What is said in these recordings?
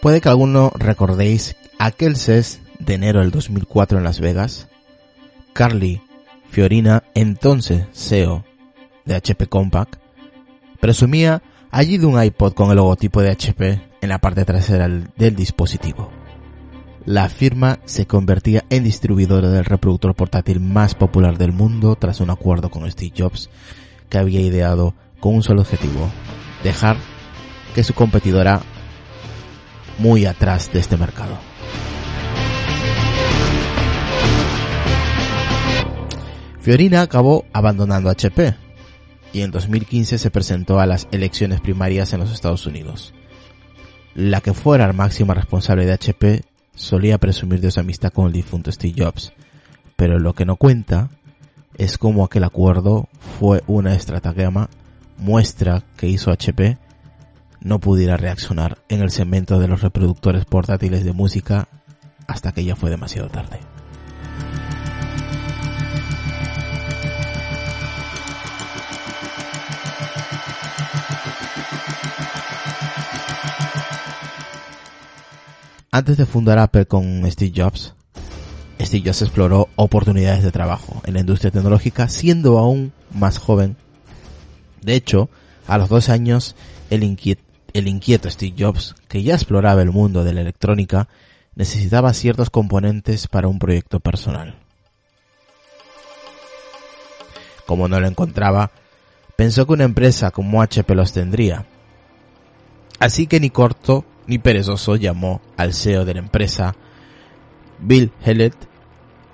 Puede que alguno recordéis aquel CES de enero del 2004 en Las Vegas. Carly Fiorina, entonces CEO de HP Compaq, presumía allí de un iPod con el logotipo de HP en la parte trasera del dispositivo. La firma se convertía en distribuidora del reproductor portátil más popular del mundo tras un acuerdo con Steve Jobs que había ideado con un solo objetivo, dejar que su competidora muy atrás de este mercado. Fiorina acabó abandonando HP y en 2015 se presentó a las elecciones primarias en los Estados Unidos. La que fuera la máxima responsable de HP solía presumir de su amistad con el difunto Steve Jobs, pero lo que no cuenta es cómo aquel acuerdo fue una estratagema muestra que hizo HP no pudiera reaccionar en el segmento de los reproductores portátiles de música hasta que ya fue demasiado tarde. Antes de fundar Apple con Steve Jobs, Steve Jobs exploró oportunidades de trabajo en la industria tecnológica siendo aún más joven. De hecho, a los dos años, el, inquieto el inquieto Steve Jobs, que ya exploraba el mundo de la electrónica, necesitaba ciertos componentes para un proyecto personal. Como no lo encontraba, pensó que una empresa como HP los tendría. Así que ni corto ni perezoso llamó al CEO de la empresa, Bill Hellett.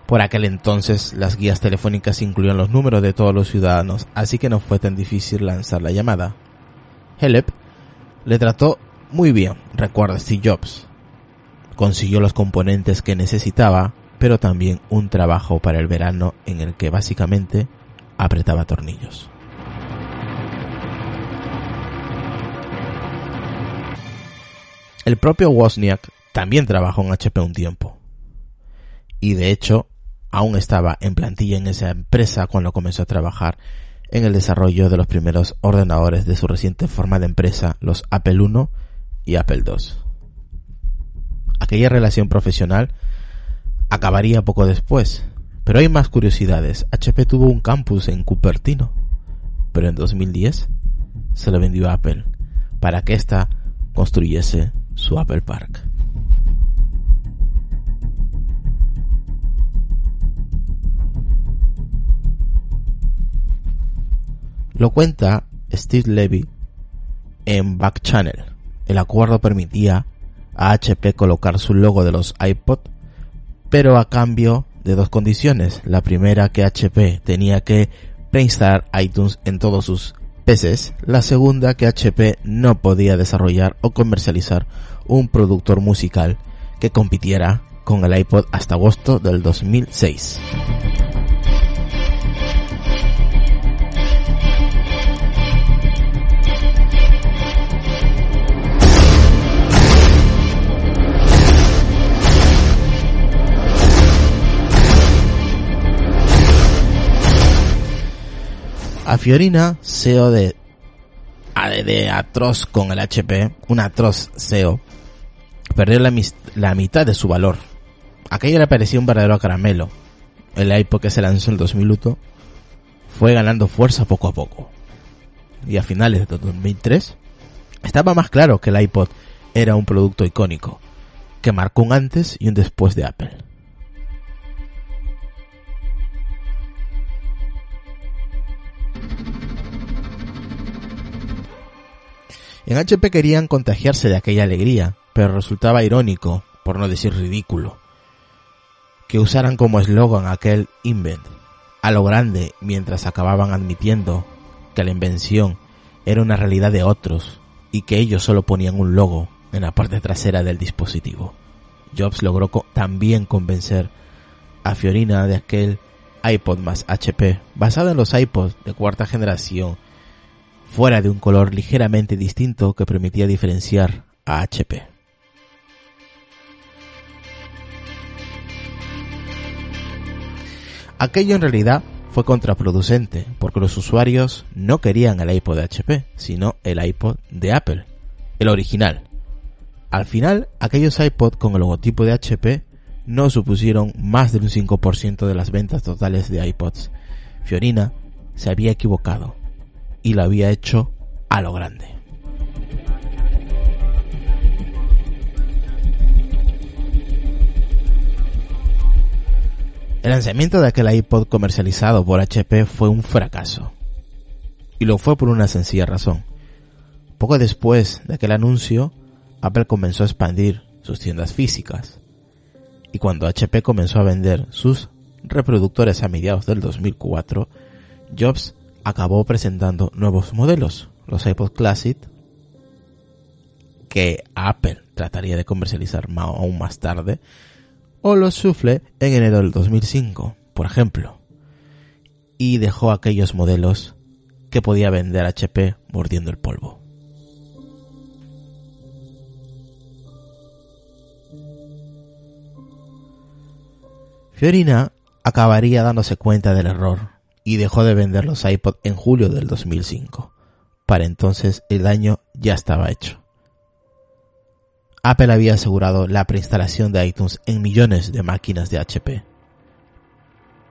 Por aquel entonces las guías telefónicas incluían los números de todos los ciudadanos, así que no fue tan difícil lanzar la llamada. Hellett le trató muy bien, recuerda Steve Jobs. Consiguió los componentes que necesitaba, pero también un trabajo para el verano en el que básicamente apretaba tornillos. El propio Wozniak también trabajó en HP un tiempo. Y de hecho, aún estaba en plantilla en esa empresa cuando comenzó a trabajar en el desarrollo de los primeros ordenadores de su reciente forma de empresa, los Apple I y Apple II. Aquella relación profesional acabaría poco después, pero hay más curiosidades. HP tuvo un campus en Cupertino, pero en 2010 se lo vendió a Apple para que ésta construyese su Apple Park. Lo cuenta Steve Levy en Back Channel. El acuerdo permitía a HP colocar su logo de los iPod, pero a cambio de dos condiciones. La primera que HP tenía que preinstalar iTunes en todos sus PCs. La segunda que HP no podía desarrollar o comercializar un productor musical que compitiera con el iPod hasta agosto del 2006. Fiorina, CEO de, de Atroz con el HP, un Atroz CEO, perdió la, la mitad de su valor. Aquello le parecía un verdadero caramelo. El iPod que se lanzó en el 2001 fue ganando fuerza poco a poco. Y a finales de 2003 estaba más claro que el iPod era un producto icónico, que marcó un antes y un después de Apple. En HP querían contagiarse de aquella alegría, pero resultaba irónico, por no decir ridículo, que usaran como eslogan aquel invent a lo grande mientras acababan admitiendo que la invención era una realidad de otros y que ellos solo ponían un logo en la parte trasera del dispositivo. Jobs logró también convencer a Fiorina de aquel iPod más HP basado en los iPods de cuarta generación fuera de un color ligeramente distinto que permitía diferenciar a HP. Aquello en realidad fue contraproducente porque los usuarios no querían el iPod de HP, sino el iPod de Apple, el original. Al final, aquellos iPod con el logotipo de HP no supusieron más del un 5% de las ventas totales de iPods. Fiorina se había equivocado y lo había hecho a lo grande. El lanzamiento de aquel iPod comercializado por HP fue un fracaso. Y lo fue por una sencilla razón. Poco después de aquel anuncio, Apple comenzó a expandir sus tiendas físicas. Y cuando HP comenzó a vender sus reproductores a mediados del 2004, Jobs acabó presentando nuevos modelos, los iPod Classic, que Apple trataría de comercializar aún más tarde, o los Shuffle en enero del 2005, por ejemplo, y dejó aquellos modelos que podía vender HP mordiendo el polvo. Fiorina acabaría dándose cuenta del error y dejó de vender los iPod en julio del 2005. Para entonces el daño ya estaba hecho. Apple había asegurado la preinstalación de iTunes en millones de máquinas de HP.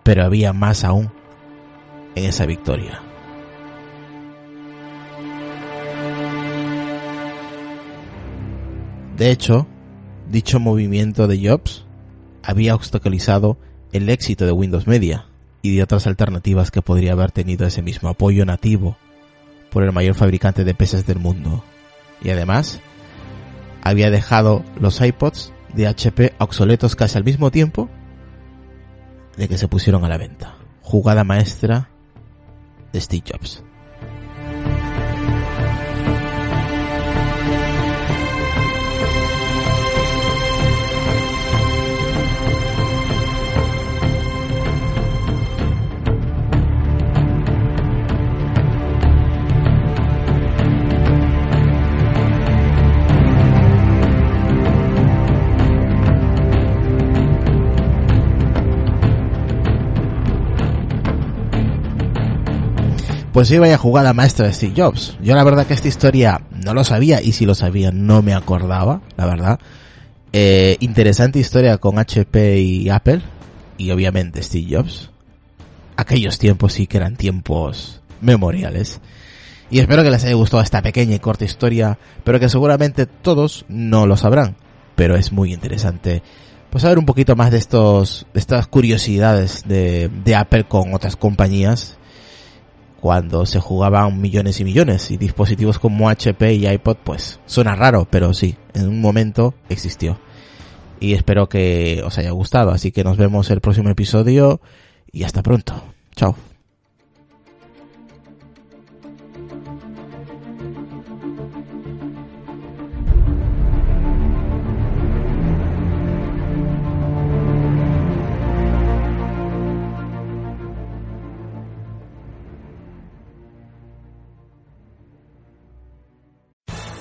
Pero había más aún en esa victoria. De hecho, dicho movimiento de Jobs había obstaculizado el éxito de Windows Media y de otras alternativas que podría haber tenido ese mismo apoyo nativo por el mayor fabricante de PCs del mundo. Y además, había dejado los iPods de HP obsoletos casi al mismo tiempo de que se pusieron a la venta. Jugada maestra de Steve Jobs. Pues sí, vaya jugada maestra de Steve Jobs. Yo la verdad que esta historia no lo sabía y si lo sabía no me acordaba, la verdad. Eh, interesante historia con HP y Apple y obviamente Steve Jobs. Aquellos tiempos sí que eran tiempos memoriales. Y espero que les haya gustado esta pequeña y corta historia, pero que seguramente todos no lo sabrán. Pero es muy interesante pues saber un poquito más de estos, de estas curiosidades de, de Apple con otras compañías cuando se jugaban millones y millones y dispositivos como HP y iPod pues suena raro, pero sí, en un momento existió. Y espero que os haya gustado, así que nos vemos el próximo episodio y hasta pronto. Chao.